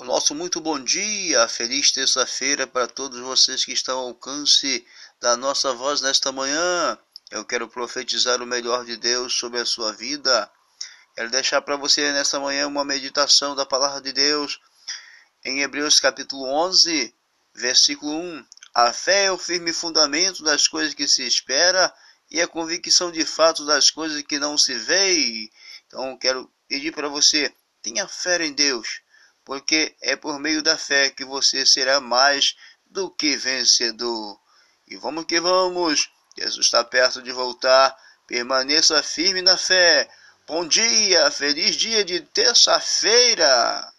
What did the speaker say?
O nosso muito bom dia, feliz terça-feira para todos vocês que estão ao alcance da nossa voz nesta manhã. Eu quero profetizar o melhor de Deus sobre a sua vida. Quero deixar para você nesta manhã uma meditação da palavra de Deus em Hebreus capítulo 11, versículo 1. A fé é o firme fundamento das coisas que se espera e a convicção de fato das coisas que não se vê. Então quero pedir para você, tenha fé em Deus porque é por meio da fé que você será mais do que vencedor. E vamos que vamos, Jesus está perto de voltar, permaneça firme na fé. Bom dia, feliz dia de terça-feira!